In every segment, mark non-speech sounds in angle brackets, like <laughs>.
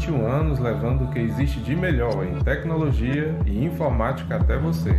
21 anos levando o que existe de melhor em tecnologia e informática até você.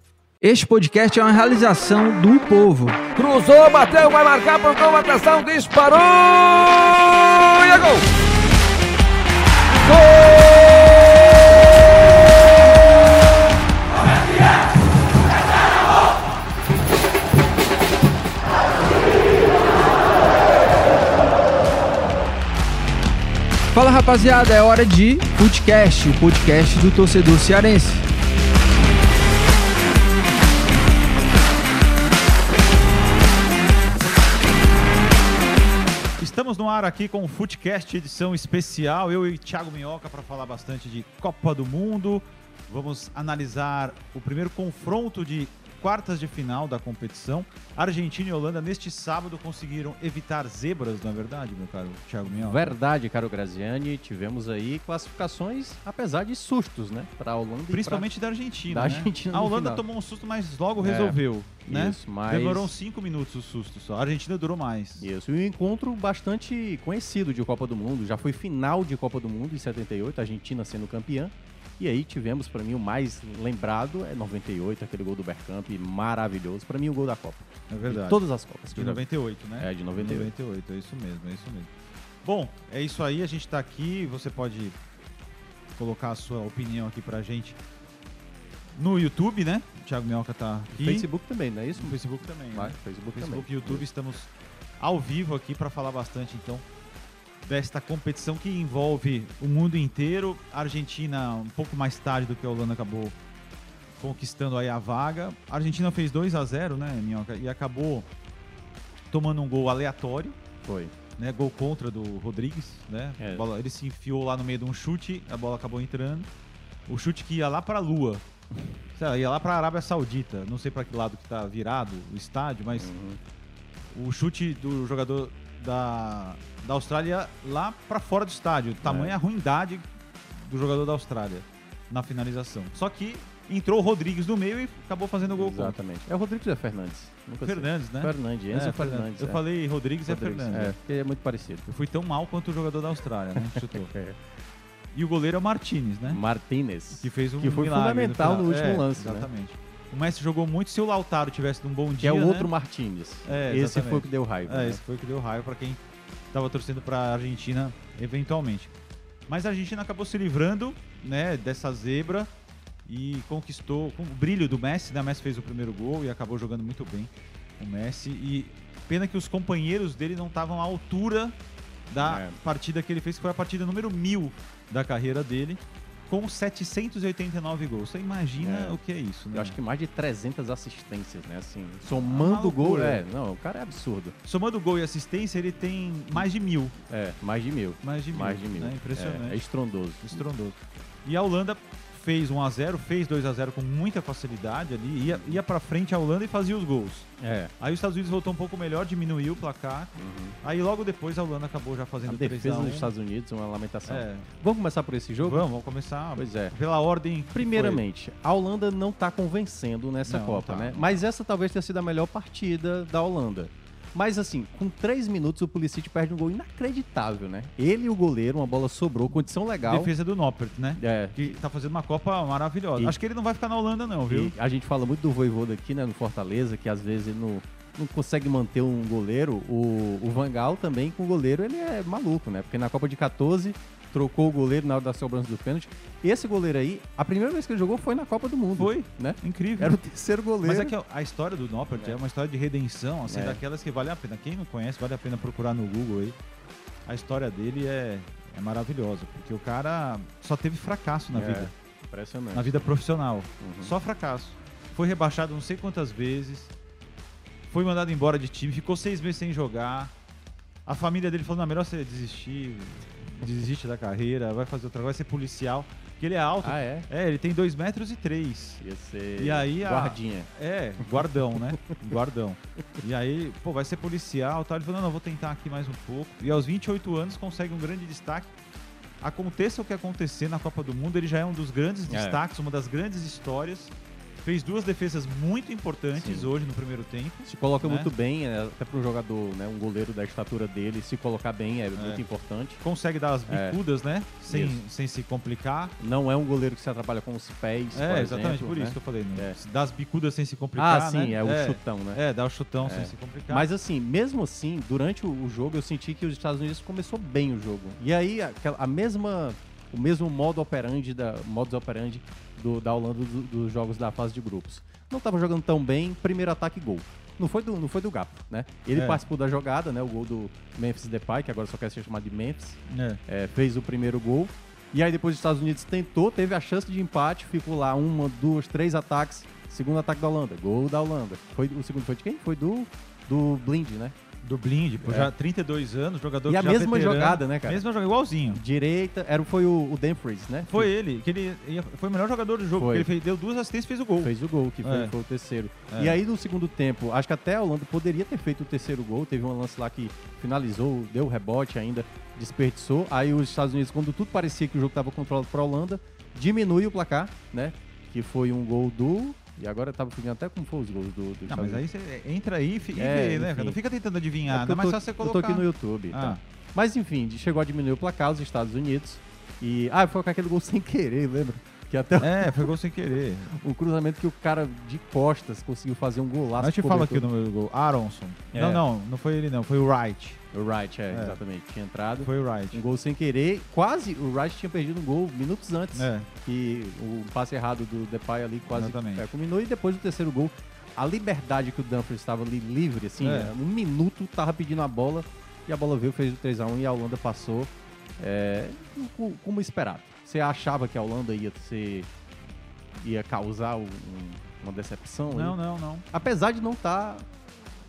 Este podcast é uma realização do povo. Cruzou, bateu, vai marcar, pontou, atenção, disparou! E é gol! Fala rapaziada, é hora de Footcast, o podcast do torcedor cearense. Estamos no ar aqui com o Footcast edição especial. Eu e Thiago Minhoca para falar bastante de Copa do Mundo. Vamos analisar o primeiro confronto de quartas de final da competição. Argentina e Holanda neste sábado conseguiram evitar zebras, não é verdade, meu caro Thiago Minhoca? Verdade, caro Graziani. Tivemos aí classificações, apesar de sustos, né? Para a Holanda e Principalmente pra... da Argentina. Da né? Argentina a Holanda final. tomou um susto, mas logo É, resolveu. né? isso, mas- Demorou 5 minutos o susto só. A Argentina durou mais. Isso, e um encontro bastante conhecido de Copa do Mundo. Já foi final de Copa do Mundo em 78, a Argentina sendo campeã. E aí tivemos, para mim, o mais lembrado é 98, aquele gol do Bergkamp, maravilhoso. Para mim, o gol da Copa. É verdade. De todas as Copas. De 98, né? É, de 98. 98, é isso mesmo, é isso mesmo. Bom, é isso aí, a gente tá aqui, você pode colocar a sua opinião aqui pra gente no YouTube, né? O Thiago Minhoca tá aqui. Facebook também, não é isso? No Facebook também, Vai, né? Facebook Facebook também. e YouTube estamos ao vivo aqui para falar bastante, então, desta competição que envolve o mundo inteiro. A Argentina, um pouco mais tarde do que a Holanda, acabou conquistando aí a vaga. A Argentina fez 2 a 0 né, Minhoca? E acabou tomando um gol aleatório. Foi. Né, gol contra do Rodrigues, né? É. A bola- ele se enfiou lá no meio de um chute, a bola acabou entrando. O chute que ia lá pra Lua. Sei lá, ia lá pra Arábia Saudita. Não sei pra que lado que tá virado o estádio, mas Uhum. o chute do jogador da, da Austrália lá pra fora do estádio. Tamanha É. a ruindade do jogador da Austrália na finalização. Só que entrou o Rodrigues no meio e acabou fazendo o gol contra. Exatamente. É o Rodrigues ou é Fernandes? Nunca sei. Fernandes, né? Fernandes, Enzo É, Fernandes. Eu é. falei Rodrigues, é Rodrigues, Fernandes. É, porque é muito parecido. Eu fui tão mal quanto o jogador da Austrália, né? que <laughs> Chutou. É. E o goleiro é o Martinez, né? Martinez. Que fez um Que foi fundamental final. no último É, lance, né? Exatamente. O Messi jogou muito. Se o Lautaro tivesse num bom Que dia, é o né? outro Martinez. É, Esse foi o que deu raiva. É, né? esse foi o que deu raiva pra quem tava torcendo pra Argentina eventualmente. Mas a Argentina acabou se livrando, né, dessa zebra e conquistou com o brilho do Messi, né? O Messi fez o primeiro gol e acabou jogando muito bem o Messi e pena que os companheiros dele não estavam à altura da É. partida que ele fez, que foi a partida número mil da carreira dele, com 789 gols. Você imagina É. o que é isso, né? Eu acho que mais de 300 assistências, né? Assim, somando o gol. É, não, o cara é absurdo. Somando gol e assistência, ele tem mais de mil. É, mais de mil. Mais de mil. Mais de mil. né? Impressionante. É, é estrondoso. Estrondoso. E a Holanda fez 1 a 0 fez 2 a 0 com muita facilidade ali, ia, ia pra frente a Holanda e fazia os gols. É. Aí os Estados Unidos voltou um pouco melhor, diminuiu o placar. Aí logo depois a Holanda acabou já A fazendo 3 defesa a 1. dos Estados Unidos uma lamentação. É. Vamos começar por esse jogo? Vamos, vamos começar Pois é. pela ordem. Primeiramente, a Holanda não tá convencendo nessa Não, Copa, tá. né? Mas essa talvez tenha sido a melhor partida da Holanda. Mas assim, com três minutos o Pulisic perde um gol inacreditável, né? Ele e o goleiro, uma bola sobrou, condição legal. Defesa do Noppert, né? É. Que tá fazendo uma Copa maravilhosa. E- Acho que ele não vai ficar na Holanda não, viu? E a gente fala muito do Voivoda aqui, né, no Fortaleza, que às vezes ele não, consegue manter um goleiro. O, o Van Gaal também, com o goleiro, ele é maluco, né? Porque na Copa de 14, trocou o goleiro na hora da cobrança do pênalti. Esse goleiro aí, a primeira vez que ele jogou foi na Copa do Mundo. Foi. né? Incrível. Era o terceiro goleiro. Mas é que a- história do Noppert é. uma história de redenção, assim, É. daquelas que vale a pena. Quem não conhece, vale a pena procurar no Google aí. A história dele é, é maravilhosa, porque o cara só teve fracasso na É, vida, Impressionante. na vida profissional. Uhum. Só fracasso. Foi rebaixado não sei quantas vezes, foi mandado embora de time, ficou seis meses sem jogar. A família dele falou, não, melhor você desistir, desiste da carreira, vai fazer outra coisa, vai ser policial. Porque ele é alto. Ah, é? É, ele tem dois metros e três. Ia ser E aí a- guardinha. É, guardão, né? guardão. E aí, pô, vai ser policial e tal. Ele falou, não, não, vou tentar aqui mais um pouco. E aos 28 anos consegue um grande destaque. Aconteça o que acontecer na Copa do Mundo, ele já é um dos grandes É. destaques, uma das grandes histórias. Fez duas defesas muito importantes Sim. hoje no primeiro tempo. Se coloca né? muito bem, é, até para um jogador, né, um goleiro da estatura dele, se colocar bem é, muito importante. Consegue dar as É. bicudas, né? Sem, Isso. sem se complicar. Não é um goleiro que se atrapalha com os pés, É, por exatamente, exemplo, por né? isso que eu falei. né? É. Dá as bicudas sem se complicar, Ah, sim, né? é o chutão, né? É, dá o chutão É. sem se complicar. Mas assim, mesmo assim, durante o, jogo eu senti que os Estados Unidos começou bem o jogo. E aí aquela- a mesma o mesmo modo operandi da modus operandi do, da Holanda do- dos jogos da fase de grupos. Não estava jogando tão bem, primeiro ataque gol. Não foi do, não foi do Gapo, né? Ele É. participou da jogada, né? O gol do Memphis Depay, que agora só quer ser chamado de Memphis. É. É, fez o primeiro gol. E aí depois os Estados Unidos tentou, teve a chance de empate, ficou lá uma, duas, três ataques. Segundo ataque da Holanda, gol da Holanda. Foi, o segundo foi de quem? Foi do, do Blind, né? Do Blind, É. já 32 anos, jogador E a mesma veterano. jogada, né, cara? Mesma jogada, igualzinho. Direita, era, foi o, o Dumfries, né? Foi ele, que ele foi o melhor jogador do jogo, Foi. porque ele fez- deu duas assistências e fez o gol. Fez o gol, que foi, É. foi o terceiro. É. E aí no segundo tempo, acho que até a Holanda poderia ter feito o terceiro gol. Teve um lance lá que finalizou, deu rebote ainda, desperdiçou. Aí os Estados Unidos, quando tudo parecia que o jogo estava controlado para a Holanda, diminui o placar, né? Que foi um gol do. E agora eu tava ficando até como foi os gols do, do Não, mas aí você entra aí e É, vê, né? enfim. Não fica tentando É adivinhar, porque né? Mas eu só você Eu colocar... tô aqui no YouTube. Ah. Tá. Mas enfim, chegou a diminuir o placar, os Estados Unidos. E. Ah, foi com aquele gol sem querer, lembra? Que até É, foi gol sem querer. <laughs> um cruzamento que o cara de costas conseguiu fazer um golaço. Mas eu te falo aqui o número do gol. Aronson. É. Não, não, não foi ele não, foi o Wright. O Wright, é, É. exatamente. Tinha entrado. Foi o Wright. Um gol sem querer. Quase o Wright tinha perdido um gol minutos antes. É. Que o passe errado do Depay ali quase Exatamente. é, culminou. E depois do terceiro gol, a liberdade que o Dumfries estava ali livre, assim, É. né? um minuto, tava pedindo a bola. E a bola veio, fez o 3x1 e a Holanda passou é, co- como esperado. Você achava que a Holanda ia ser. ia causar um- um- uma decepção? Não, aí? não, não. Apesar de não estar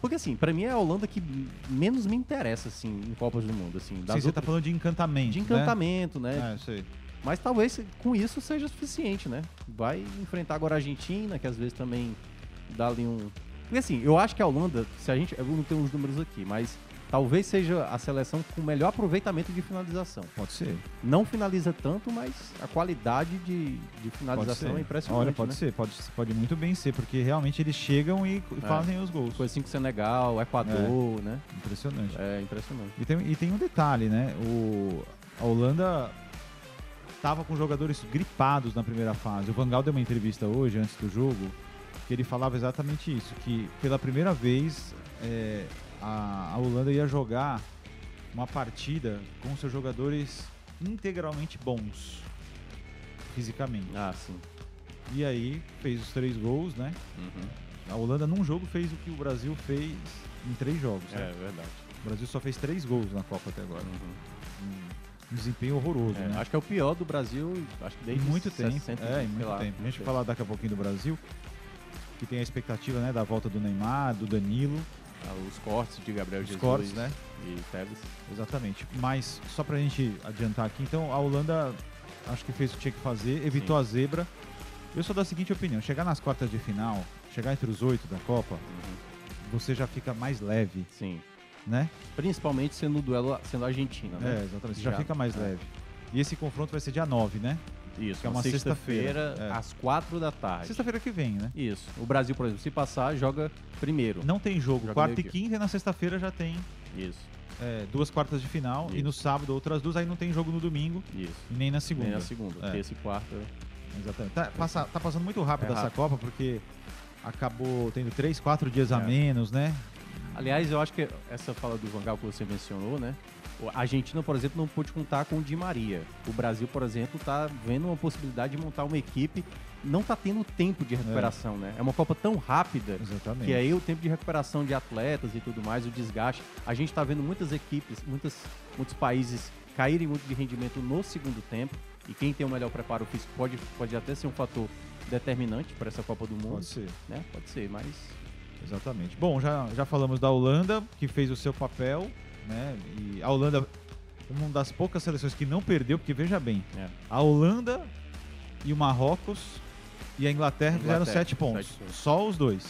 Porque assim, pra mim é a Holanda que menos me interessa, assim, em Copas do Mundo, assim. Sim, você tá outras- falando de encantamento. de encantamento, né? né? É, sei. Mas talvez com isso seja suficiente, né? Vai enfrentar agora a Argentina, que às vezes também dá ali um. Porque assim, eu acho que a Holanda, se a gente. Eu não tenho os números aqui, mas talvez seja a seleção com melhor aproveitamento de finalização. Pode ser. Não finaliza tanto, mas a qualidade de, de finalização é impressionante. Olha, pode né? ser, pode, pode muito bem ser, porque realmente eles chegam e É. fazem os gols. Foi assim com o Senegal, Equador, né? Impressionante. É impressionante. E tem, e tem um detalhe, né? O, a Holanda tava com jogadores gripados na primeira fase. O Van Gaal deu uma entrevista hoje, antes do jogo, que ele falava exatamente isso, que pela primeira vez é, a, a Holanda ia jogar uma partida com seus jogadores integralmente bons, fisicamente. Ah, sim. E aí fez os três gols, né? Uhum. A Holanda num jogo fez o que o Brasil fez em três jogos. É né? verdade. O Brasil só fez três gols na Copa até agora. Um desempenho horroroso, É, né? Acho que é o pior do Brasil, acho que Em desde muito tempo. 60, é, em muito lá, tempo. A gente vai falar daqui a pouquinho do Brasil, que tem a expectativa né, da volta do Neymar, do Danilo. Ah, os cortes de Gabriel Os Jesus cortes, né? e Tevez. Exatamente. Mas só pra gente adiantar aqui, então a Holanda acho que fez o que tinha que fazer, evitou a zebra. Eu sou da seguinte opinião: chegar nas quartas de final, chegar entre os oito da Copa, você já fica mais leve. Uhum. Sim. Né? Principalmente sendo o duelo sendo a Argentina, né? É, exatamente. Você já, fica mais é. leve. E esse confronto vai ser dia 9, né? Isso, que é uma sexta-feira. sexta-feira, É. às quatro da tarde. Sexta-feira que vem, né? Isso. O Brasil, por exemplo, se passar, joga primeiro. Não tem jogo. Joga Quarta e quinta e na sexta-feira já tem Isso. é, duas quartas de final. E Isso. no sábado outras duas. Aí não tem jogo no domingo. Isso. E nem na segunda. Nem na segunda. É. Terça e quarta. Exatamente. Tá, passa- tá passando muito rápido É essa rápido. Copa, porque acabou tendo três, quatro dias a É. menos, né? Aliás, eu acho que essa fala do Vangal que você mencionou, né? A Argentina, por exemplo, não pôde contar com o Di Maria. O Brasil, por exemplo, tá vendo uma possibilidade de montar uma equipe. Não tá tendo tempo de recuperação, né? É uma Copa tão rápida Exatamente. que aí o tempo de recuperação de atletas e tudo mais, o desgaste. A gente tá vendo muitas equipes, muitas, muitos países caírem muito de rendimento no segundo tempo. E quem tem o melhor preparo físico pode, pode até ser um fator determinante para essa Copa do Mundo. Pode ser. Né? Pode ser, mas Exatamente. Bom, já, já falamos da Holanda, que fez o seu papel, né? E a Holanda, uma das poucas seleções que não perdeu, porque veja bem, É. a Holanda e o Marrocos e a Inglaterra, fizeram Inglaterra, sete pontos. sete pontos. Só os dois.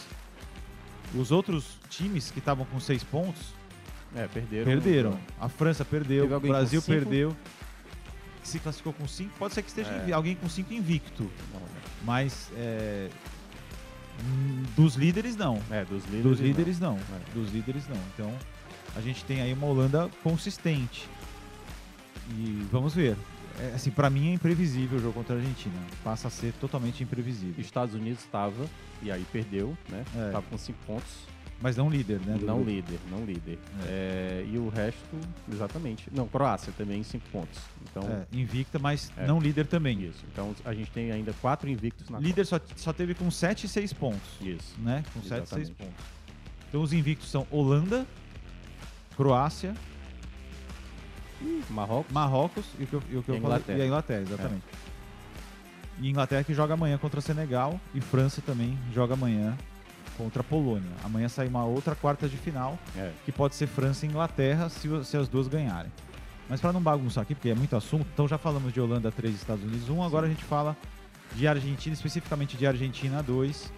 Os outros times que estavam com seis pontos é, perderam. perderam. A França perdeu, o Brasil perdeu. Se classificou com cinco, pode ser que esteja É. alguém com cinco invicto. Não? Mas é, hum, dos líderes não. É, dos líderes. Dos não. líderes não. É. Dos líderes não. Então a gente tem aí uma Holanda consistente. E vamos ver. É, assim, para mim é imprevisível o jogo contra a Argentina. Passa a ser totalmente imprevisível. Estados Unidos estava, e aí perdeu, né? É. Tava com cinco pontos. Mas não líder, né? não grupo. líder, não líder. É, e o resto, exatamente. Não, Croácia também em cinco pontos. Então, É, invicta, mas É. não líder também. isso. Então a gente tem ainda quatro invictos na Líder só, só teve com 7 e 6 pontos. Isso. Né? Com 7 e 6 Exatamente. pontos. Então os invictos são Holanda, Croácia, Marrocos. Marrocos e o que eu, e o que eu E a falei- Inglaterra. e a Inglaterra, exatamente. E Inglaterra que joga amanhã contra Senegal e França também joga amanhã contra a Polônia. Amanhã sai uma outra quarta de final, É. que pode ser França e Inglaterra se, se as duas ganharem. Mas para não bagunçar aqui, porque é muito assunto, então já falamos de Holanda 3 Estados Unidos 1, agora a gente fala de Argentina, especificamente de Argentina 2.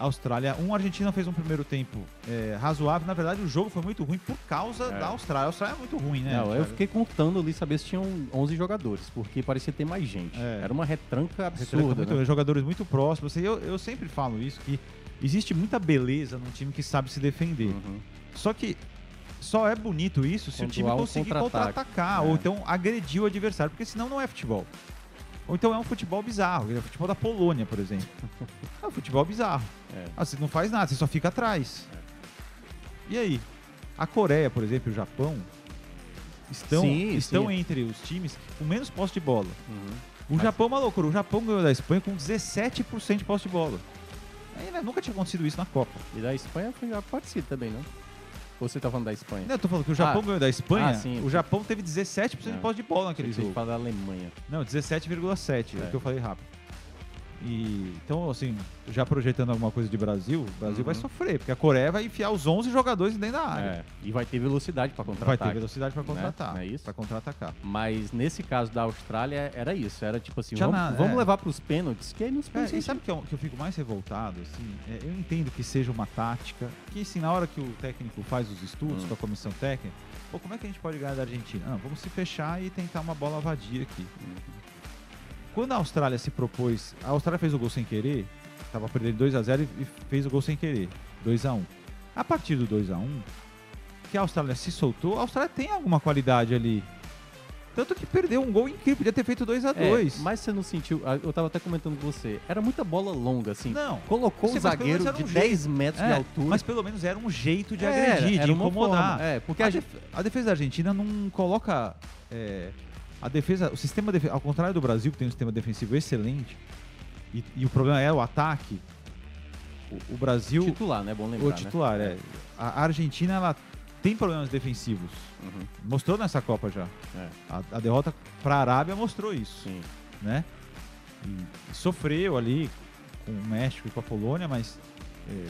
Austrália 1, a Argentina fez um primeiro tempo é, razoável. Na verdade, o jogo foi muito ruim por causa É. da Austrália. A Austrália é muito ruim, né? Não, eu fiquei contando ali saber se tinham 11 jogadores, porque parecia ter mais gente. É. Era uma retranca Retranca absurda, muito- né? Jogadores muito próximos. Eu, eu sempre falo isso, que existe muita beleza num time que sabe se defender. Uhum. Só que só é bonito isso se Quando o time um conseguir contra-atacar, É. ou então agredir o adversário, porque senão não é futebol. Ou então é um futebol bizarro, é o futebol da Polônia, por exemplo. <laughs> é um futebol bizarro. É. Ah, você não faz nada, você só fica atrás. E aí? A Coreia, por exemplo, e o Japão estão, Sim, estão sim. entre os times com menos posse de bola. Uhum. O Japão é uma loucura. O Japão ganhou da Espanha com 17% de posse de bola. Aí, né, nunca tinha acontecido isso na Copa. E da Espanha foi parecido também, não? Ou você tá falando da Espanha? Não, eu tô falando que o Japão Ah. ganhou da Espanha. Ah, sim. O Japão teve 17% de Não. posse de bola naquele jogo. fala da Alemanha. Não, 17,7%. É. É. o que eu falei rápido. E, então, assim, já projetando alguma coisa de Brasil, o Brasil vai Uhum. sofrer, porque a Coreia vai enfiar os 11 jogadores dentro da área. É, e vai ter velocidade para Vai contra-ataque. ter velocidade para né? contratar. Não é isso? Para contra-atacar. Mas nesse caso da Austrália era isso, era tipo assim, vamos, na- vamos é. levar para os pênaltis, que aí nos É, pênaltis... e sabe o que, eu- que eu fico mais revoltado? Assim, É, eu entendo que seja uma tática, que assim, na hora que o técnico faz os estudos Hum. com a comissão técnica, pô, como é que a gente pode ganhar da Argentina? Não, vamos se fechar e tentar uma bola vadia aqui. Quando a Austrália se propôs, a Austrália fez o gol sem querer, tava perdendo 2 a 0 e fez o gol sem querer, 2 a 1. A partir do 2 a 1, que a Austrália se soltou, a Austrália tem alguma qualidade ali. Tanto que perdeu um gol incrível, podia ter feito 2 a É, 2. mas você não sentiu, eu tava até comentando com você, era muita bola longa, assim. Não. Colocou o menos zagueiro de um 10 jeito. metros É, de altura. Mas pelo menos era um jeito de Era, agredir, de incomodar. forma, é, porque a, a def- a defesa da Argentina não coloca. É, a defesa. O sistema defe- Ao contrário do Brasil, que tem um sistema defensivo excelente, e, e o problema é o ataque. O, o Brasil. Titular, né? Bom lembrar, O né? titular, é. A a Argentina, ela tem problemas defensivos. Uhum. Mostrou nessa Copa já. É. A, a derrota para a Arábia mostrou isso. Sim. Né? E, e sofreu ali com o México e com a Polônia, mas é,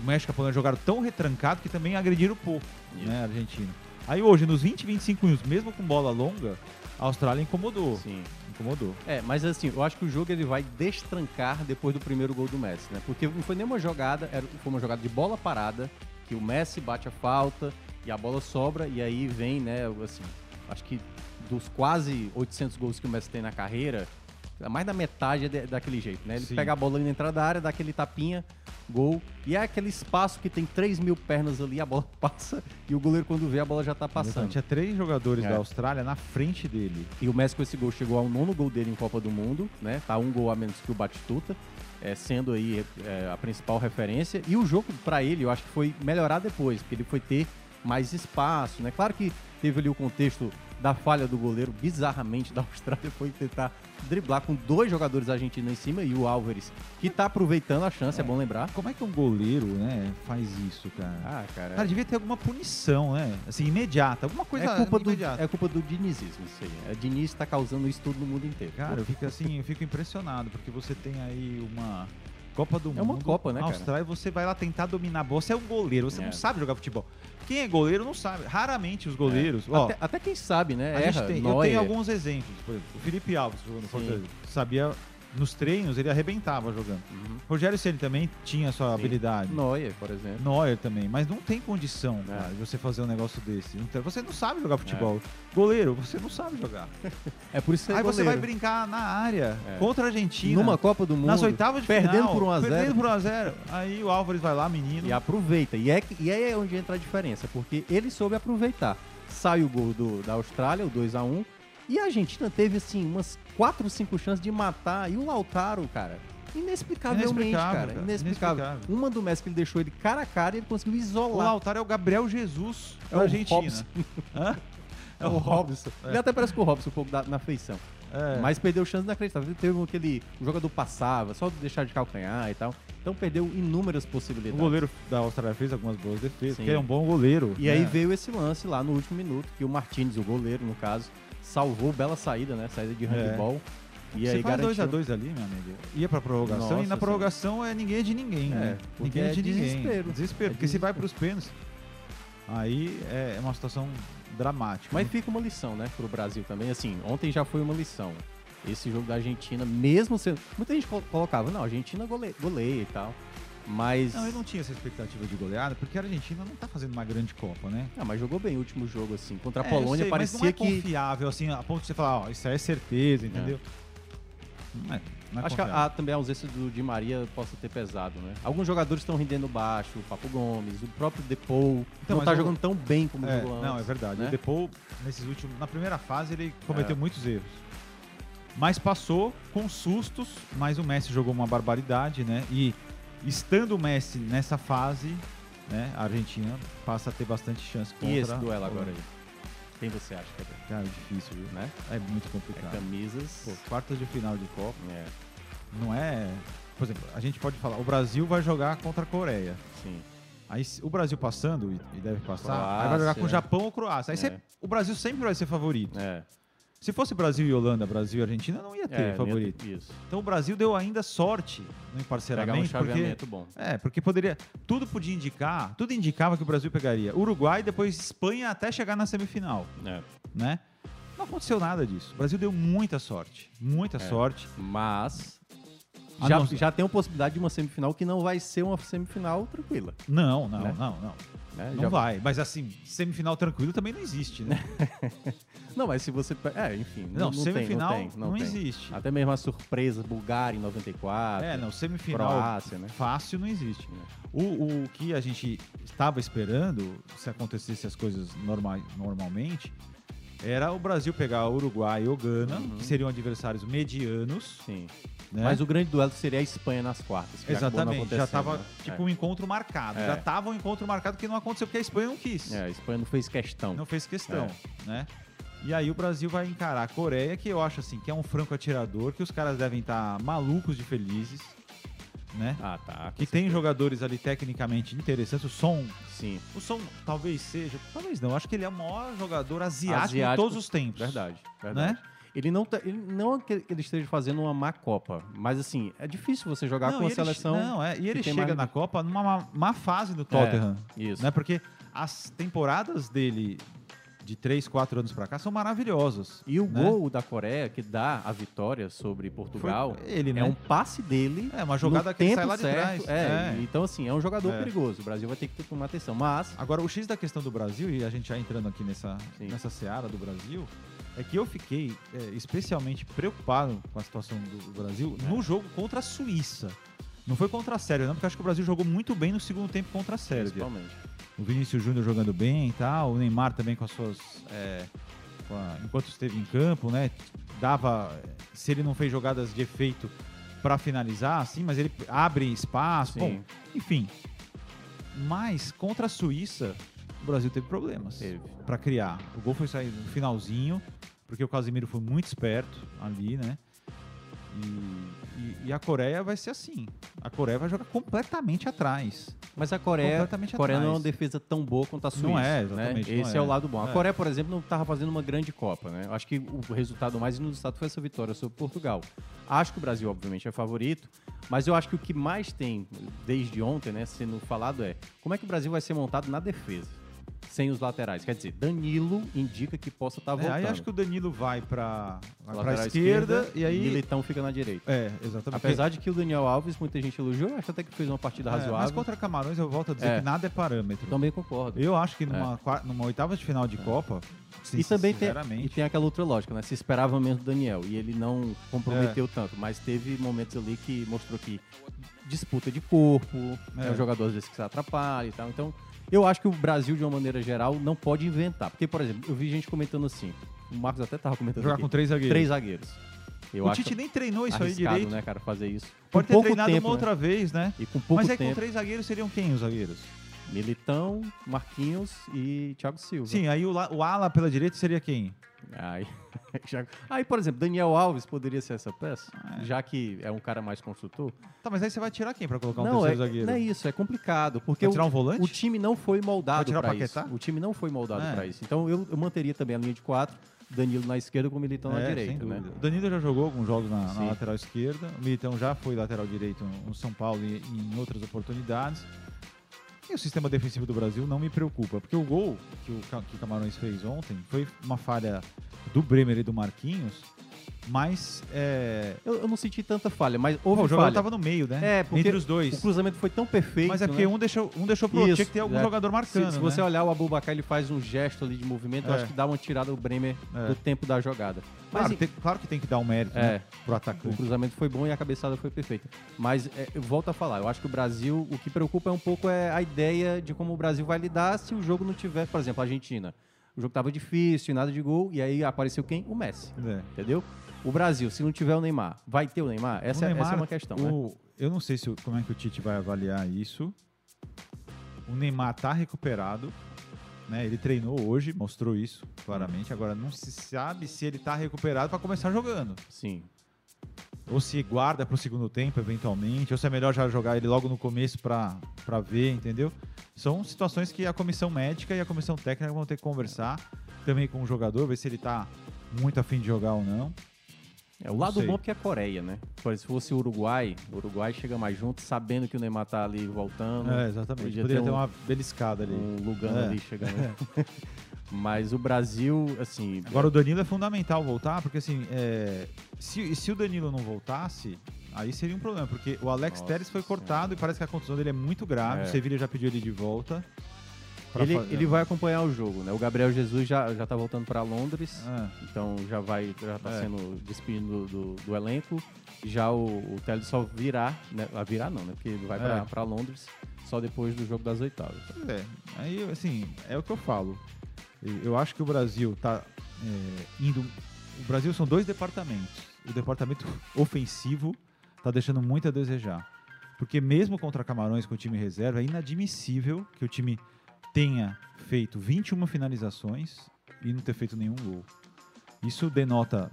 o México e a Polônia jogaram tão retrancado que também agrediram pouco né, a Argentina. Aí hoje, nos 20, 25 minutos, mesmo com bola longa, a Austrália incomodou. Sim. Incomodou. É, mas assim, eu acho que o jogo ele vai destrancar depois do primeiro gol do Messi, né? Porque não foi nenhuma jogada, era, foi uma jogada de bola parada, que o Messi bate a falta e a bola sobra, e aí vem, né, assim, acho que dos quase 800 gols que o Messi tem na carreira, mais da metade é de- daquele jeito, né? Ele Sim. pega a bola ali na entrada da área, dá aquele tapinha, gol, e é aquele espaço que tem 3 mil pernas ali, a bola <laughs> passa, e o goleiro quando vê a bola já tá passando. tinha três jogadores É. da Austrália na frente dele. E o Messi com esse gol chegou ao nono gol dele em Copa do Mundo, né? Tá um gol a menos que o Batistuta, é, sendo aí é, a principal referência. E o jogo pra ele, eu acho que foi melhorar depois, porque ele foi ter mais espaço, né? Claro que teve ali o contexto da falha do goleiro, bizarramente, da Austrália, foi tentar driblar com dois jogadores argentinos em cima e o Álvares, que tá aproveitando a chance, é, bom lembrar. Como é que um goleiro, né, faz isso, cara? Ah, cara. Cara, devia ter alguma punição, né? Assim, imediata, alguma coisa é culpa, do, imediata. é culpa do dinizismo isso aí. A Diniz tá causando isso tudo no mundo inteiro. Cara, eu fico assim, eu fico impressionado, porque você tem aí uma Copa do É uma Mundo. Copa, né, na cara? Austrália, você vai lá tentar dominar a bola. Você é um goleiro, você É. não sabe jogar futebol. Quem é goleiro não sabe. Raramente os goleiros. É. Ó, Até, até quem sabe, né? Erra, tem, eu tenho alguns exemplos. Por exemplo, o Felipe Alves jogando no. Fortaleza. Sabia, nos treinos, ele arrebentava jogando. Rogério Ceni também tinha sua Uhum. Sim. habilidade. Neuer, por exemplo. Neuer também, mas não tem condição É. cara, de você fazer um negócio desse. Então, Você não sabe jogar futebol. Goleiro, você não sabe jogar. <laughs> É por isso que Aí é você vai goleiro. brincar na área É. contra a Argentina. Numa Copa do Mundo. Nas oitavas de perdendo final, por 1 a 0. Perdendo por 1 a 0. Aí o Álvares vai lá, menino. E aproveita. E é, e é onde entra a diferença, porque ele soube aproveitar. Sai o gol do, da Austrália, o 2 a 1 e a Argentina teve, assim, umas 4, 5 chances de matar. E o Lautaro, cara, inexplicavelmente, Inexplicável, cara. cara. Inexplicável. Inexplicável. Uma do Messi que ele deixou ele cara a cara e ele conseguiu isolar. O Lautaro é o Gabriel Jesus É da o Argentina. Robson. <laughs> É o Robson. É. Ele até parece com o Robson um pouco da- na feição. É. Mas perdeu chance inacreditável. Teve aquele. O jogador passava, só deixar de calcanhar e tal. Então perdeu inúmeras O possibilidades. goleiro da Austrália fez algumas boas defesas, Sim. porque ele é um bom goleiro. E aí né? veio esse lance lá no último minuto, que o Martinez, o goleiro, no caso, salvou bela saída, né? Saída de handball. E Você aí faz garantiu. 2x2 ali, meu amigo. Ia pra prorrogação Nossa e na prorrogação é ninguém é de ninguém, É, né? Ninguém é é de ninguém. desespero. Desespero, É porque se vai pros pênaltis, aí é uma situação dramática. Mas fica uma lição, né, pro Brasil também. Assim, ontem já foi uma lição. Esse jogo da Argentina, mesmo sendo. Muita gente colo- colocava, não, a Argentina gole- goleia e tal. Mas. Não, eu não tinha essa expectativa de goleada, porque a Argentina não tá fazendo uma grande Copa, né? Ah, mas jogou bem o último jogo, assim. Contra a É, Polônia, sei, mas parecia não é que. confiável, assim, a ponto de você falar, ó, isso aí é certeza, entendeu? Não é, não é Acho que confiável. a, a- também a ausência do Di Maria possa ter pesado, né? Alguns jogadores estão rendendo baixo, o Papo Gomes, o próprio Depou Então, não mas tá jogando tão bem como É, jogou antes. não, é verdade. né? O Depou, nesses últimos, na primeira fase, ele cometeu É. muitos erros. Mas passou com sustos, mas o Messi jogou uma barbaridade, né? E estando o Messi nessa fase, né, a Argentina passa a ter bastante chance contra... E esse duelo agora aí? Quem você acha que é? Cara, difícil, viu? Né? É muito É complicado. camisas. Pô, quartas de final de Copa, É, não é... Por exemplo, a gente pode falar, o Brasil vai jogar contra a Coreia. sim. Aí o Brasil passando, e, deve passar, aí vai Croácia. jogar com o Japão ou Croácia. Aí É. você- o Brasil sempre vai ser favorito. É. Se fosse Brasil e Holanda, Brasil e Argentina, não ia ter É, não ia favorito. ter. Então o Brasil deu ainda sorte no emparceramento. Pegar um porque, bom. É, porque poderia. Tudo podia indicar, tudo indicava que o Brasil pegaria Uruguai, depois Espanha até chegar na semifinal. É. Né? Não aconteceu nada disso. O Brasil deu muita sorte. Muita É. sorte. Mas já, já tem a possibilidade de uma semifinal que não vai ser uma semifinal tranquila. Não, não, Né? não, não. Né? Não Já- vai. Mas assim, semifinal tranquilo também não existe, né? <laughs> Não, mas se você. É, enfim. Não, Não, não semifinal tem, não, tem, não tem. existe. Até mesmo a surpresa Bulgária em 94. É, não, semifinal Croácia, né? fácil não existe. O, o que a gente estava esperando, se acontecesse as coisas norma- normalmente, era o Brasil pegar o Uruguai ou Gana, que seriam adversários medianos. Sim. Né? Mas o grande duelo seria a Espanha nas quartas. não Exatamente, já estava né? tipo É. um encontro marcado. É. Já estava um encontro marcado que não aconteceu porque a Espanha não quis. É, a Espanha não fez questão. Não fez questão, É. né? E aí o Brasil vai encarar a Coreia, que eu acho assim, que é um franco atirador, que os caras devem estar malucos de felizes, né? Ah, tá. Que tem jogadores ali tecnicamente interessantes. O Som. Sim. O Som talvez seja. Talvez não. Acho que ele é o maior jogador asiático, Asiático, de todos os tempos. Verdade, verdade. Né? Ele não, tá, ele não é que ele esteja fazendo uma má Copa, mas assim, é difícil você jogar Não, com a ele- seleção. Não, é. E ele chega mais- na Copa numa má, má fase do Tottenham. isso. Né? Porque as temporadas dele de 3, 4 anos pra cá são maravilhosas. E o né? gol da Coreia que dá a vitória sobre Portugal Foi ele, né? é um passe dele. É, uma jogada que tempo sai lá de certo. trás. É, É. Então, assim, é um jogador É. perigoso. O Brasil vai ter que tomar atenção. Mas. Agora, o X da questão do Brasil, e a gente já entrando aqui nessa, nessa seara do Brasil, é que eu fiquei é, especialmente preocupado com a situação do, do Brasil É. no jogo contra a Suíça. Não foi contra a Sérvia, não, porque eu acho que o Brasil jogou muito bem no segundo tempo contra a Sérvia. Principalmente. O Vinícius Júnior jogando bem e tal, o Neymar também com as suas. é, com a- enquanto esteve em campo, né? Dava. Se ele não fez jogadas de efeito para finalizar, assim, mas ele abre espaço. Sim. Bom, enfim. Mas contra a Suíça, o Brasil teve problemas para criar. O gol foi sair no finalzinho, porque o Casimiro foi muito esperto ali, né? E, e- e a Coreia vai ser assim. A Coreia vai jogar completamente atrás. Mas a Coreia, Completamente Coreia não é uma atrás. defesa tão boa quanto a Suíça. Não é, né? exatamente, não Esse é. é. o lado bom. A É. Coreia, por exemplo, não estava fazendo uma grande Copa, né? Acho que o resultado mais inusitado foi essa vitória sobre Portugal. Acho que o Brasil, obviamente, é favorito, mas eu acho que o que mais tem, desde ontem, né, sendo falado é como é que o Brasil vai ser montado na defesa, sem os laterais. Quer dizer, Danilo indica que possa estar É, voltando. aí acho que o Danilo vai para a Lateral esquerda, e aí Militão fica na direita. É, exatamente. Apesar de que o Daniel Alves, muita gente elogiou, acho até que fez uma partida É, razoável. mas contra Camarões eu volto a dizer É. que nada é parâmetro. Também concordo. Eu acho que numa, qua- numa oitava de final de Copa, E também tem, e tem aquela outra lógica, né? Se esperava menos do Daniel e ele não comprometeu É. tanto, mas teve momentos ali que mostrou que disputa de corpo, é. É. um jogador às vezes que se atrapalha e tal. Então, eu acho que o Brasil, de uma maneira geral, não pode inventar. Porque, por exemplo, eu vi gente comentando assim, o Marcos até tava comentando Jogar aqui, com três zagueiros. Três zagueiros. Eu O Tite nem treinou isso aí direito. né, cara, fazer isso. Pode Com ter treinado tempo, uma né? outra vez, né? E com pouco Mas aí com tempo. três zagueiros seriam quem os zagueiros? Militão, Marquinhos e Thiago Silva. Sim, aí o, o ala pela direita seria quem? Aí, <laughs> já- aí, por exemplo, Daniel Alves poderia ser essa peça, É. já que é um cara mais construtor. Tá, mas aí você vai tirar quem pra colocar um não, é, terceiro zagueiro? não é isso, é complicado. Porque Vai tirar o, um volante? o time não foi moldado o para isso. O time não foi moldado É. para isso. Então eu, eu manteria também a linha de quatro, Danilo na esquerda com o Militão na É, direita. sem né? O Danilo já jogou alguns jogos na, na lateral esquerda. O Militão já foi lateral direito no São Paulo e e em outras oportunidades. E o sistema defensivo do Brasil não me preocupa, porque o gol que o, que o Camarões fez ontem foi uma falha do Bremer e do Marquinhos, mas é, Eu, eu não senti tanta falha, mas houve o jogador estava no meio, né? É, porque Entre os dois. O cruzamento foi tão perfeito. Mas é porque né? um deixou, um deixou pro outro. Tinha que ter algum é. jogador marcando. Se, se né? você olhar o Abubakar, ele faz um gesto ali de movimento, eu É. acho que dá uma tirada o Bremer É. do tempo da jogada. Claro, Mas, tem- claro que tem que dar um mérito É. né, pro O atacante. cruzamento foi bom e a cabeçada foi perfeita. Mas é, eu volto a falar, eu acho que o Brasil, o que preocupa é um pouco é a ideia de como o Brasil vai lidar se o jogo não tiver, por exemplo, a Argentina. O jogo tava difícil, nada de gol, e aí apareceu quem? O Messi. É. Entendeu? O Brasil, se não tiver o Neymar, vai ter o Neymar? Essa, O é- essa Neymar, é uma questão, né? o- Eu não sei se, como é que o Tite vai avaliar isso. O Neymar tá recuperado. Né? Ele treinou hoje, mostrou isso claramente. Agora não se sabe se ele tá recuperado para começar jogando. Sim. Ou se guarda pro segundo tempo, eventualmente. Ou se é melhor já jogar ele logo no começo para ver, entendeu? São situações que a comissão médica e a comissão técnica vão ter que conversar também com o jogador, ver se ele tá muito afim de jogar ou não. É, o Não lado sei. bom é porque é a Coreia, né? Por exemplo, se fosse o Uruguai, o Uruguai chega mais junto, sabendo que o Neymar tá ali voltando. É, exatamente. Podia Poderia ter um- uma beliscada ali. Um Lugano É. ali chegando. <laughs> Mas o Brasil, assim. Agora o Danilo é fundamental voltar, porque assim, é, se, se o Danilo não voltasse, aí seria um problema, porque o Alex Nossa Telles foi cortado e parece que a contusão dele é muito grave. É. O Sevilha já pediu ele de volta. Ele, fazer- ele vai acompanhar o jogo, né? O Gabriel Jesus já, já tá voltando para Londres, É. então já vai, já tá É. sendo despedido do, do elenco. Já o, o Telles só virá, né? Vai virar não, né? Porque ele vai É. para Londres só depois do jogo das oitavas. Pois é. Aí, assim, é o que eu falo. Eu- acho que o Brasil tá é, indo. O Brasil são dois departamentos. O departamento <laughs> ofensivo tá deixando muito a desejar. Porque mesmo contra Camarões com o time reserva, é inadmissível que o time tenha feito 21 finalizações e não ter feito nenhum gol. Isso denota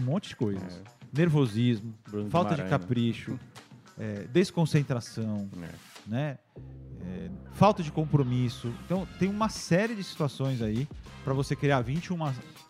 um monte de coisas. Nervosismo, Bruno falta de né? capricho, <laughs> é, desconcentração, É. né? Falta de compromisso. Então, tem uma série de situações aí para você criar 21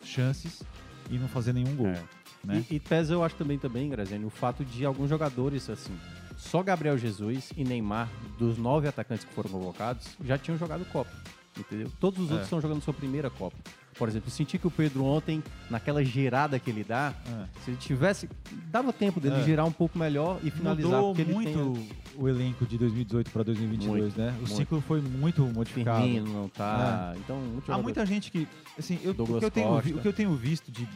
chances e não fazer nenhum gol. É. Né? E, e pesa, eu acho também, também, Graziani, o fato de alguns jogadores, assim, só Gabriel Jesus e Neymar, dos nove atacantes que foram convocados, já tinham jogado Copa. Entendeu? Todos os É. outros estão jogando sua primeira Copa. Por exemplo, eu senti que o Pedro ontem, naquela girada que ele dá, É. se ele tivesse. dava tempo dele É. girar um pouco melhor e finalizar. Mudou muito tem, o elenco de 2018 para 2022, Muito, né? O muito. ciclo foi muito modificado. Firmino não tá. É. Então, Há muita gente que. Assim, eu, o, que eu tenho, o que eu tenho visto de,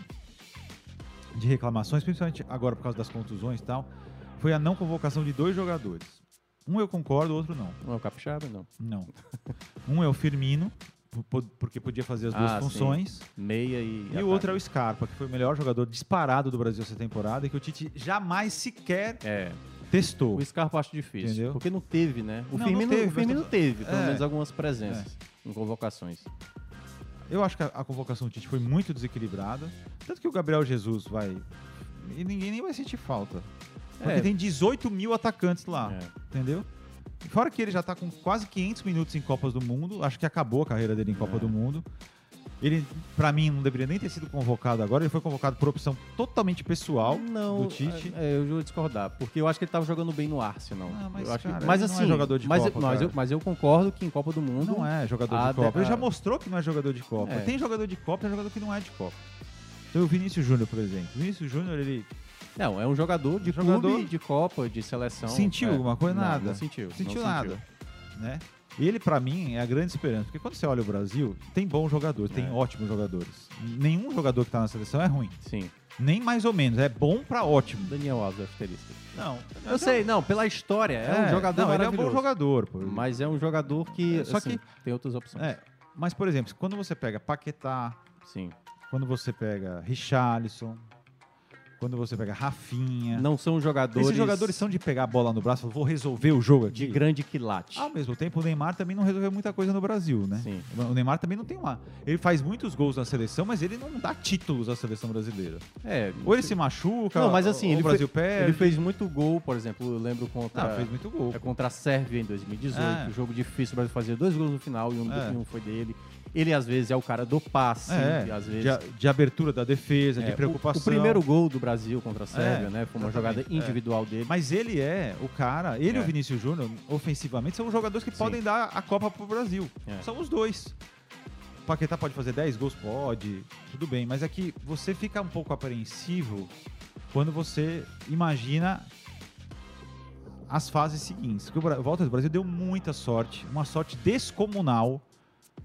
de reclamações, principalmente agora por causa das contusões e tal, foi a não convocação de dois jogadores. Um eu concordo, o outro não. Não é o Capixaba, não. Não. <laughs> Um é o Firmino, porque podia fazer as duas Ah, sim. funções. Meia e. E o outro é o Scarpa, que foi o melhor jogador disparado do Brasil essa temporada e que o Tite jamais sequer É. testou. O Scarpa acho difícil. Entendeu? Porque não teve, né? O Não, não Firmino, teve, o Firmino teve, pelo É. menos algumas presenças em convocações. Eu acho que a, a convocação do Tite foi muito desequilibrada. Tanto que o Gabriel Jesus vai. E ninguém nem vai sentir falta. Porque É. tem 18 mil atacantes lá. É. Entendeu? Fora que ele já tá com quase 500 minutos em Copas do Mundo. Acho que acabou a carreira dele em Copa É. do Mundo. Ele, pra mim, não deveria nem ter sido convocado agora. Ele foi convocado por opção totalmente pessoal Não, do Tite. é, eu vou discordar, porque eu acho que ele tava jogando bem no Arsenal. Ah, mas, eu acho que- cara, mas é assim, jogador de mas, Copa, eu, mas, eu, mas eu concordo que em Copa do Mundo Não é jogador de Copa. Ele já mostrou que não é jogador de Copa. É. Tem jogador de Copa e tem jogador que não é de Copa. Então o Vinícius Júnior, por exemplo. O Vinícius Júnior, ele Não, é um jogador de Jogador- clube, de Copa, de seleção. sentiu é. alguma coisa? Não, nada. Não sentiu. Sentiu não nada. Né? Ele, pra mim, é a grande esperança. Porque quando você olha o Brasil, tem bons jogadores, tem É. ótimos jogadores. Nenhum jogador que tá na seleção é ruim. Sim. Nem mais ou menos. É bom pra ótimo. Daniel Alves é. Não. Eu sei, não, pela história, é, um jogador não, ele é um bom jogador. Pô. Mas é um jogador que, É, só assim, que- tem outras opções. É, mas, por exemplo, quando você pega Paquetá, Sim. quando você pega Richarlison, quando você pega Rafinha... Não são jogadores... Esses jogadores são de pegar a bola no braço e vou resolver o jogo aqui. de grande quilate. Ao mesmo tempo, o Neymar também não resolveu muita coisa no Brasil, né? Sim. O Neymar também não tem uma. Ele faz muitos gols na seleção, mas ele não dá títulos à seleção brasileira. É, Ou ele se machuca, Não, mas assim, ou ele, o Brasil fe- perde. ele fez muito gol, por exemplo, eu lembro contra, Não, fez muito gol. é, contra a Sérvia em 2018, É. jogo difícil, o Brasil fazia dois gols no final e um, É. e um foi dele. Ele, às vezes, é o cara do passe, É, às vezes... de, a- de abertura da defesa, É, de o- preocupação. O, primeiro gol do Brasil contra a Sérvia, É, né? Foi uma jogada individual dele. Mas ele é o cara, ele e É. o Vinícius Júnior, ofensivamente, são os jogadores que Sim. podem dar a Copa pro Brasil. É. São os dois. O Paquetá pode fazer 10 gols? Pode. Tudo bem. Mas é que você fica um pouco apreensivo quando você imagina as fases seguintes. Porque o Volta do Brasil deu muita sorte, uma sorte descomunal,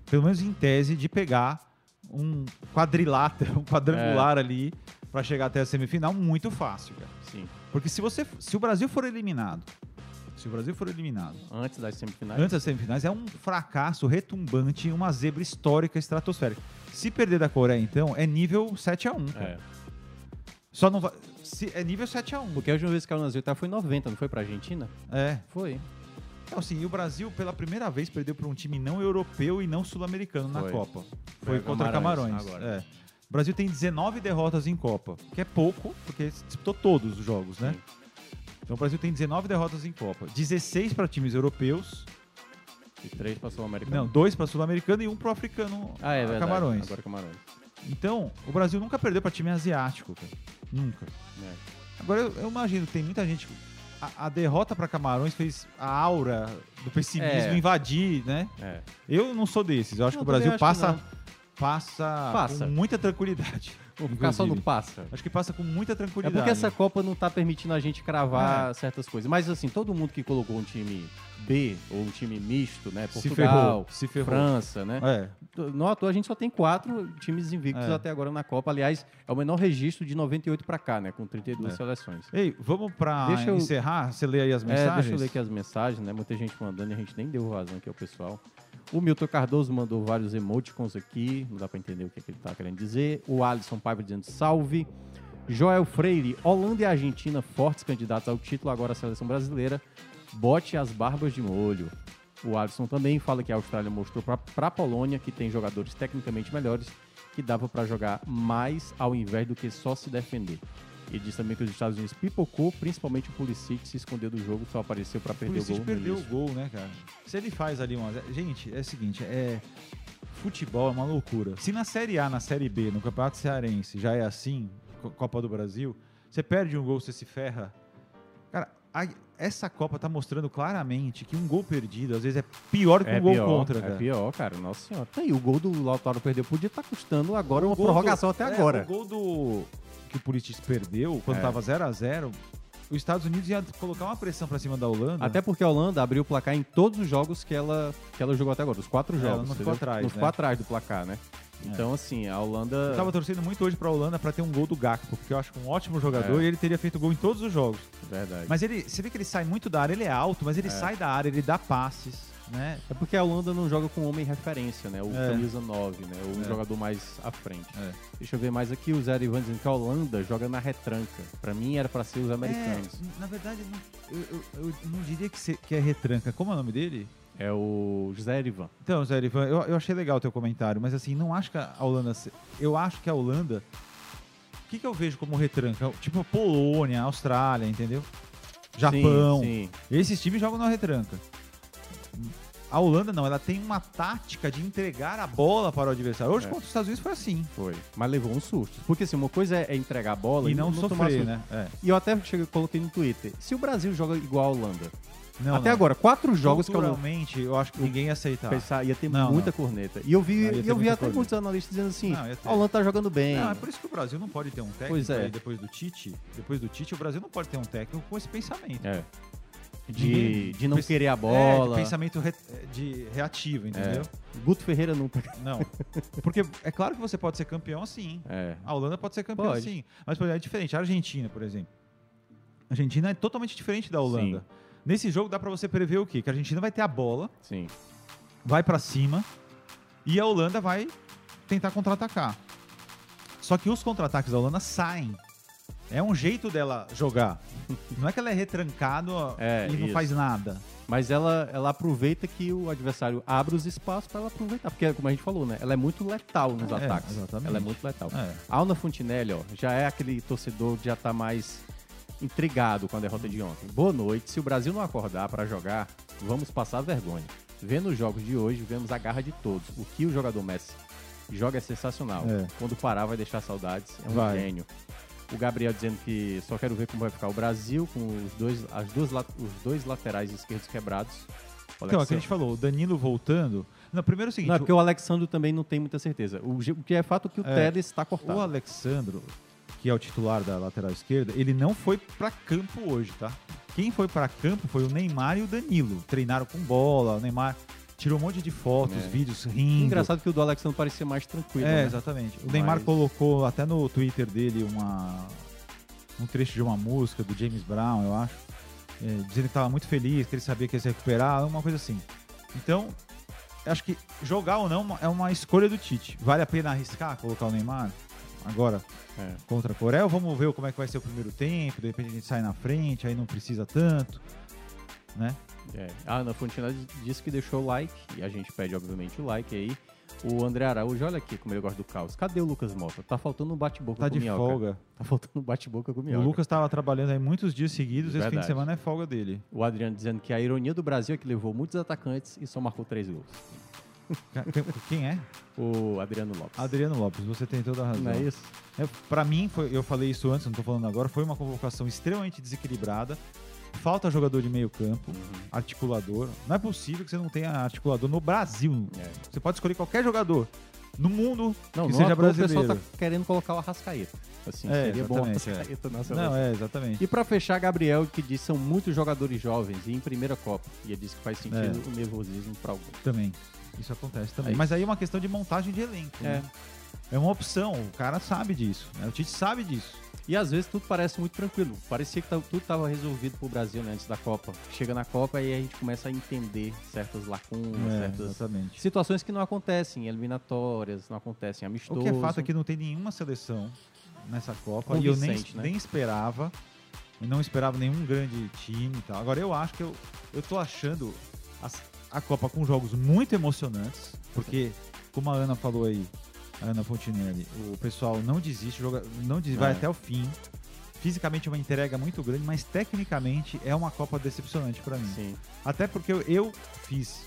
pelo menos em tese, de pegar um quadrilátero, um quadrangular ali para chegar até a semifinal muito fácil, cara. Sim. Porque se você, se o Brasil for eliminado, se o Brasil for eliminado Antes das semifinais. antes das semifinais, é um fracasso retumbante, uma zebra histórica estratosférica. Se perder da Coreia, então, é nível 7 a 1 cara. É. Só não vai. Se, é nível 7 a 1 Porque a última vez que caiu nas oitavas foi em 90, não foi pra Argentina? É. Foi. Então, assim, e o Brasil, pela primeira vez, perdeu para um time não europeu e não sul-americano na. Copa. Foi Foi contra Camarões, agora. É. O Brasil tem 19 derrotas em Copa, que é pouco, porque disputou todos os jogos, né? Então o Brasil tem 19 derrotas em Copa. 16 para times europeus. E três pra Sul-Americano. Não, dois para sul-americano e um para africano Ah, é verdade. Camarões. Agora Camarões. Então, o Brasil nunca perdeu pra time asiático, cara. Nunca. É. Agora, eu, eu imagino que tem muita gente. A, a derrota pra Camarões fez a aura do pessimismo É. invadir, né? É. Eu não sou desses. Eu acho Não, que o Brasil acho que passa, passa, Passa. com muita tranquilidade. Vou ficar só no passa. Acho que passa com muita É tranquilidade. porque essa Copa não tá permitindo a gente cravar É. certas coisas. Mas assim, todo mundo que colocou um time B ou um time misto, né? Se Portugal, ferrou, se ferrou. França, né? É. Não à toa, a gente só tem quatro times invictos É. até agora na Copa. Aliás, é o menor registro de 98 pra cá, né? Com 32 É. seleções. Ei, vamos Deixa eu- encerrar? Você lê aí as É, mensagens? deixa eu ler aqui as mensagens, né? Muita gente mandando e a gente nem deu vazão aqui ao pessoal. O Milton Cardoso mandou vários emoticons aqui, não dá pra entender o que, que ele tá querendo dizer. O Alisson Paiva dizendo salve. Joel Freire, Holanda e Argentina, fortes candidatos ao título, agora a seleção brasileira. Bote as barbas de molho. O Alisson também fala que a Austrália mostrou pra, pra Polônia que tem jogadores tecnicamente melhores, que dava pra jogar mais ao invés do que só se defender. Ele diz também que os Estados Unidos pipocou, principalmente o Pulisic se escondeu do jogo, só apareceu pra O perder o Pulisic gol. no perdeu o gol, né, cara? Se ele faz ali uma. Gente, é o seguinte, é. Futebol é uma loucura. Se na Série A, na Série B, no Campeonato Cearense já é assim, Co- Copa do Brasil, você perde um gol, você se ferra. Cara, a- essa Copa tá mostrando claramente que um gol perdido às vezes é pior que É um gol pior, contra, é cara. pior, cara. Nossa senhora. Tá aí, o gol do Lautaro perdeu podia estar custando agora O uma prorrogação do- até é, agora. O gol do que o Pulisic perdeu, quando É. tava 0 a 0 os Estados Unidos ia colocar uma pressão pra cima da Holanda. Até porque a Holanda abriu o placar em todos os jogos que ela, que ela jogou até agora, os quatro É, jogos. ela não ficou atrás, Não né? ficou atrás do placar, né? Então, assim, a Holanda. Eu tava torcendo muito hoje pra Holanda pra ter um gol do Gakpo, porque eu acho um ótimo jogador É. e ele teria feito gol em todos os jogos. Verdade. Mas ele, você vê que ele sai muito da área, ele é alto, mas ele É. sai da área, ele dá passes, né? É porque a Holanda não joga com homem referência, né? O É. camisa 9, né? O É. jogador mais à frente. É. Deixa eu ver mais aqui. O Zé Ivan dizendo que a Holanda joga na retranca. Pra mim era pra ser os americanos. É, na verdade, não- eu, eu- eu não diria que, se- que é retranca. Como é o nome dele? É o José Erivan. Então, Zé Ivan, eu, eu achei legal o teu comentário, mas assim, não acho que a Holanda. Eu acho que a Holanda. O que, que eu vejo como retranca? Tipo Polônia, Austrália, entendeu? Japão. Sim, sim. Esses times jogam na retranca. A Holanda não, ela tem uma tática de entregar a bola para o adversário. Hoje É. contra os Estados Unidos foi assim. Foi. Mas levou um susto. Porque assim, uma coisa é entregar a bola E não tomar sofrer, né? É. E eu até cheguei, coloquei no Twitter. Se o Brasil joga igual a Holanda, Não, até não. agora, quatro jogos que Holanda Culturalmente, eu acho que ninguém ia aceitar. pensar, ia ter Não, muita não. corneta. E eu vi, Não, e eu vi até corneta. muitos analistas dizendo assim, Não, a Holanda tá jogando bem. Não, é por isso que o Brasil não pode ter um técnico Pois é. aí depois do Tite. Depois do Tite, o Brasil não pode ter um técnico com esse pensamento. É. De, Ninguém- de não pens- querer a É, bola. de pensamento re- de reativo, entendeu? É. Guto Ferreira não. Não. Porque é claro que você pode ser campeão assim. É. A Holanda pode ser campeão Pode. sim. Mas por exemplo, é diferente. A Argentina, por exemplo. A Argentina é totalmente diferente da Holanda. Nesse jogo dá pra você prever o quê? Que a Argentina vai ter a bola, Sim. vai pra cima e a Holanda vai tentar contra-atacar. Só que os contra-ataques da Holanda saem. É um jeito dela jogar. Não é que ela é retrancada É, e não isso. faz nada. Mas ela, ela aproveita que o adversário abre os espaços para ela aproveitar. Porque, como a gente falou, né? Ela é muito letal nos É, ataques. exatamente. Ela é muito letal. É. A Alna Fontinelli, ó, já é aquele torcedor que já tá mais intrigado com a derrota de ontem. Boa noite. Se o Brasil não acordar para jogar, vamos passar vergonha. Vendo os jogos de hoje, vemos a garra de todos. O que o jogador Messi joga é sensacional. É. Quando parar, vai deixar saudades. É um Vai. gênio. O Gabriel dizendo que só quero ver como vai ficar o Brasil com os dois, as duas, os dois laterais esquerdos quebrados. O Então, é o que a gente falou, o Danilo voltando. Não, primeiro é o seguinte. Não, é porque o Alexandre também não tem muita certeza. O, o que é fato é que o É, Telles está cortado. O Alexandro, que é o titular da lateral esquerda, ele não foi pra campo hoje, tá? Quem foi pra campo foi o Neymar e o Danilo. Treinaram com bola, o Neymar tirou um monte de fotos, É. vídeos rindo. Engraçado que o do Alexandre parecia mais tranquilo. É, né? exatamente. O Neymar Mas- colocou até no Twitter dele uma um trecho de uma música do James Brown, eu acho, é, dizendo que estava muito feliz, que ele sabia que ia se recuperar, uma coisa assim. Então, eu acho que jogar ou não é uma escolha do Tite. Vale a pena arriscar colocar o Neymar agora É. contra a Coreia? Vamos ver como é que vai ser o primeiro tempo, de repente a gente sai na frente, aí não precisa tanto, né? É. A Ana Fontinelli disse que deixou o like, e a gente pede, obviamente, o like aí. O André Araújo, olha aqui como ele gosta do caos. Cadê o Lucas Mota? Tá faltando um bate-boca Tá com de minhoca. folga. Tá faltando um bate-boca com O minhoca. Lucas estava trabalhando aí muitos dias seguidos, esse fim de Verdade. semana é folga dele. O Adriano dizendo que a ironia do Brasil é que levou muitos atacantes e só marcou três gols. Quem é? O Adriano Lopes. Adriano Lopes, você tem toda a razão. Não é isso? É, pra mim, foi- eu falei isso antes, não tô falando agora, foi uma convocação extremamente desequilibrada. Falta jogador de meio campo, Uhum. articulador. Não é possível que você não tenha articulador no Brasil. É. Você pode escolher qualquer jogador no mundo Não, que não seja toa o pessoal brasileiro. tá querendo colocar o Arrascaeta. Assim, É, seria bom o é. Arrascaeta na Não, seleção. é, exatamente. E pra fechar, Gabriel, que que são muitos jogadores jovens e em primeira Copa. E ele disse que faz sentido É. o nervosismo pra alguns. Também. Isso acontece também. Aí- Mas aí é uma questão de montagem de elenco. É. né? É uma opção, o cara sabe disso. né? O Tite sabe disso. E às vezes tudo parece muito tranquilo. Parecia que tá- tudo estava resolvido pro Brasil né, antes da Copa. Chega na Copa e aí a gente começa a entender certas lacunas, É, certas exatamente. situações que não acontecem em eliminatórias, não acontecem em O que é fato é que não tem nenhuma seleção nessa Copa e eu nem, né? nem esperava. E não esperava nenhum grande time e tal. Agora eu acho que eu, eu tô achando as- a Copa com jogos muito emocionantes, porque, como a Ana falou aí, a Ana Fontinelli, o pessoal não desiste, joga, não desiste, vai É. até o fim. Fisicamente é uma entrega muito grande, mas tecnicamente é uma Copa decepcionante pra mim. Sim, Até porque eu, eu fiz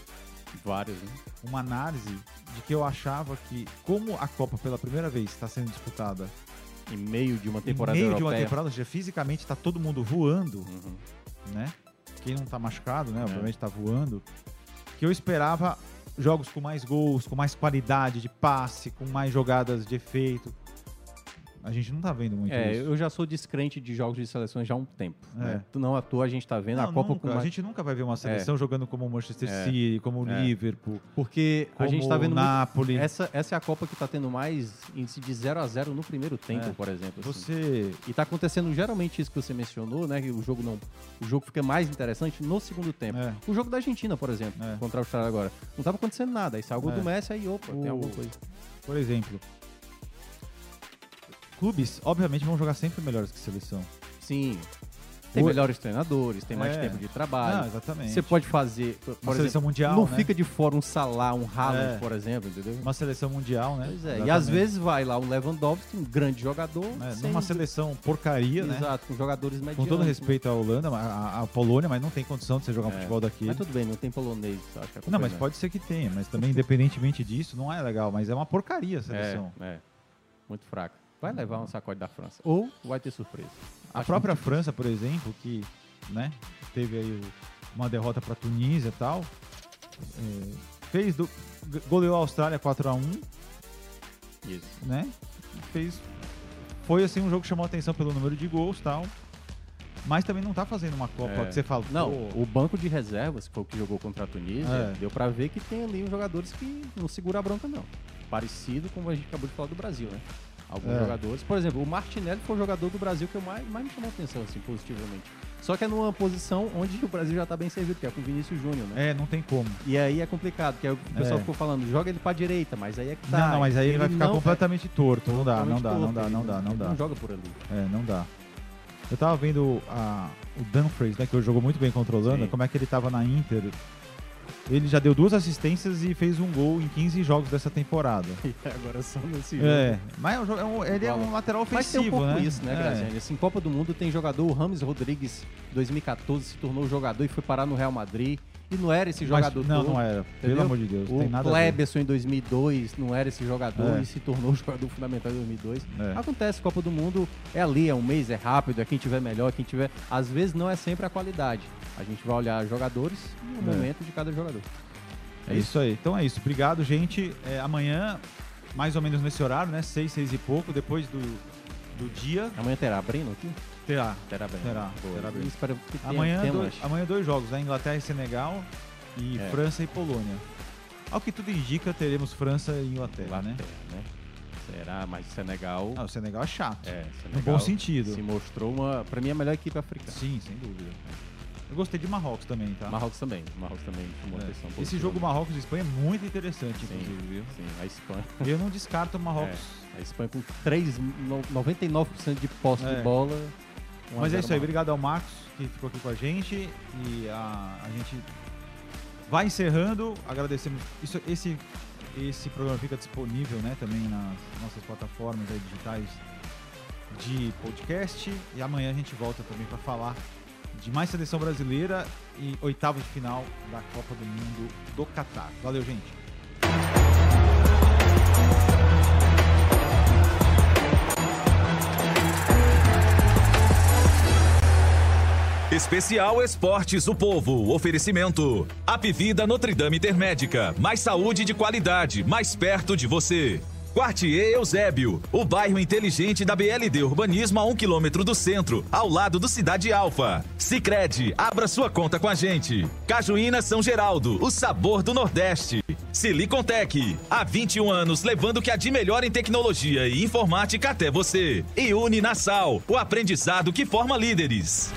vários, né? uma análise de que eu achava que, como a Copa pela primeira vez está sendo disputada Em meio de uma temporada em meio de uma europeia. temporada, ou seja, fisicamente está todo mundo voando, Uhum. né? Quem não tá machucado, né? É. Obviamente tá voando. Que eu esperava jogos com mais gols, com mais qualidade de passe, com mais jogadas de efeito. A gente não tá vendo muito É, isso. eu já sou descrente de jogos de seleções já há um tempo. É. Né? Não à toa a gente tá vendo a Não, Copa nunca. com A gente nunca vai ver uma seleção jogando como o Manchester É. City, como o É. Liverpool, Porque a gente tá vendo o muito- Napoli. Essa, essa é a Copa que tá tendo mais índice de 0 a 0 no primeiro tempo, É. por exemplo. assim. Você E tá acontecendo geralmente isso que você mencionou, né? Que o jogo não. O jogo fica mais interessante no segundo tempo. É. O jogo da Argentina, por exemplo, É. contra a Austrália agora. Não tava acontecendo nada. Aí saiu o gol É. do Messi, aí opa, tem O- alguma coisa. Por exemplo, clubes, obviamente, vão jogar sempre melhores que seleção. Sim. Tem O- melhores treinadores, tem mais É. tempo de trabalho. Não, exatamente. Você pode fazer, por Uma exemplo, seleção mundial, não né? fica de fora um Salah, um Haaland, É. por exemplo, entendeu? Uma seleção mundial, né? Pois é. E Exatamente. às vezes vai lá um Lewandowski, um grande jogador, É, sem- numa seleção porcaria, né? Exato, com jogadores Com medianos. todo respeito à Holanda, a Polônia, mas não tem condição de você jogar É. futebol daquele. Mas tudo bem, não tem polonês, acho que é Não, mas pode ser que tenha, mas também, independentemente disso, não é legal, mas é uma porcaria a seleção. É, é. Muito fraca. Vai levar um sacode da França. Ou vai ter surpresa. A Acho própria muito França, por exemplo, que né, teve aí uma derrota para Tunísia e tal, é, fez do, goleou a Austrália 4 a 1 Isso. né? Fez foi assim um jogo que chamou atenção pelo número de gols, e tal. Mas também não tá fazendo uma Copa É. que você fala, Não, o banco de reservas, que foi o que jogou contra a Tunísia, É. deu pra ver que tem ali jogadores que não segura a bronca, não. Parecido com o que a gente acabou de falar do Brasil, né? Alguns É. jogadores. Por exemplo, o Martinelli foi o jogador do Brasil que eu mais, mais me chamou a atenção, assim, positivamente. Só que é numa posição onde o Brasil já tá bem servido, que é com o Vinícius Júnior, né? é, não tem como. E aí é complicado, que é o pessoal É. ficou falando, joga ele pra direita, mas aí é que tá. não, não, mas aí ele, vai ficar não- completamente torto, não dá, não dá, não torto, dá, ele não dá, não ele dá. Não joga por ali. É, não dá. Eu tava vendo a, o Dumfries, né, que jogou muito bem contra a Holanda, Sim. como é que ele tava na Inter. Ele já deu duas assistências e fez um gol em 15 jogos dessa temporada. <laughs> E agora só nesse jogo. É, mas é um é ele é um lateral ofensivo, Mas tem um pouco né? isso, né, É. Graziani? Assim, Copa do Mundo tem jogador, o Rames Rodrigues, 2014, se tornou jogador e foi parar no Real Madrid. E não era esse Mas- jogador não, todo. não era. Pelo entendeu? amor de Deus, O tem nada. Kleberson em 2002 não era esse jogador É. e se tornou jogador fundamental em 2002. É. Acontece, Copa do Mundo é ali, é um mês, é rápido, é quem tiver melhor, quem tiver... Às vezes não é sempre a qualidade. A gente vai olhar jogadores e o É. momento de cada jogador. É isso aí. Então é isso. Obrigado, gente. É, amanhã, mais ou menos nesse horário, né? Seis, seis e pouco, depois do, do dia. Amanhã terá Breno aqui? Terá. Terá Breno. Terá. Terá bem. Espero que tenha Amanhã, temas. dois, amanhã dois jogos, né? Inglaterra e Senegal e É. França e Polônia. Ao que tudo indica, teremos França e Inglaterra, né? Inglaterra, né? Será, mas Senegal... Ah, o Senegal é chato. É, no Senegal bom sentido. Se mostrou uma, pra mim, a melhor equipe africana. Sim, sem dúvida. Eu gostei de Marrocos também, tá? Marrocos também. Marrocos também chamou É. atenção. Esse jogo Marrocos e Espanha é muito interessante, Sim, inclusive, viu? sim, a Espanha. Eu não descarto o Marrocos. É, a Espanha com 3, no- 99% de posse É. de bola. 1 a Mas é 0 isso aí, obrigado ao Marcos que ficou aqui com a gente e a, a gente vai encerrando, agradecemos. Isso, esse, esse programa fica disponível né, também nas nossas plataformas aí digitais de podcast e amanhã a gente volta também para falar de mais seleção brasileira e oitavos de final da Copa do Mundo do Catar. Valeu, gente! Especial Esportes o Povo. Oferecimento. Apivida Notre Dame Intermédica. Mais saúde de qualidade, mais perto de você. Quartier Eusébio, o bairro inteligente da BLD Urbanismo a um quilômetro do centro, ao lado do Cidade Alfa. Sicredi, abra sua conta com a gente. Cajuína São Geraldo, o sabor do Nordeste. Silicontec, há 21 anos levando o que há de melhor em tecnologia e informática até você. E Uni Nassau, o aprendizado que forma líderes.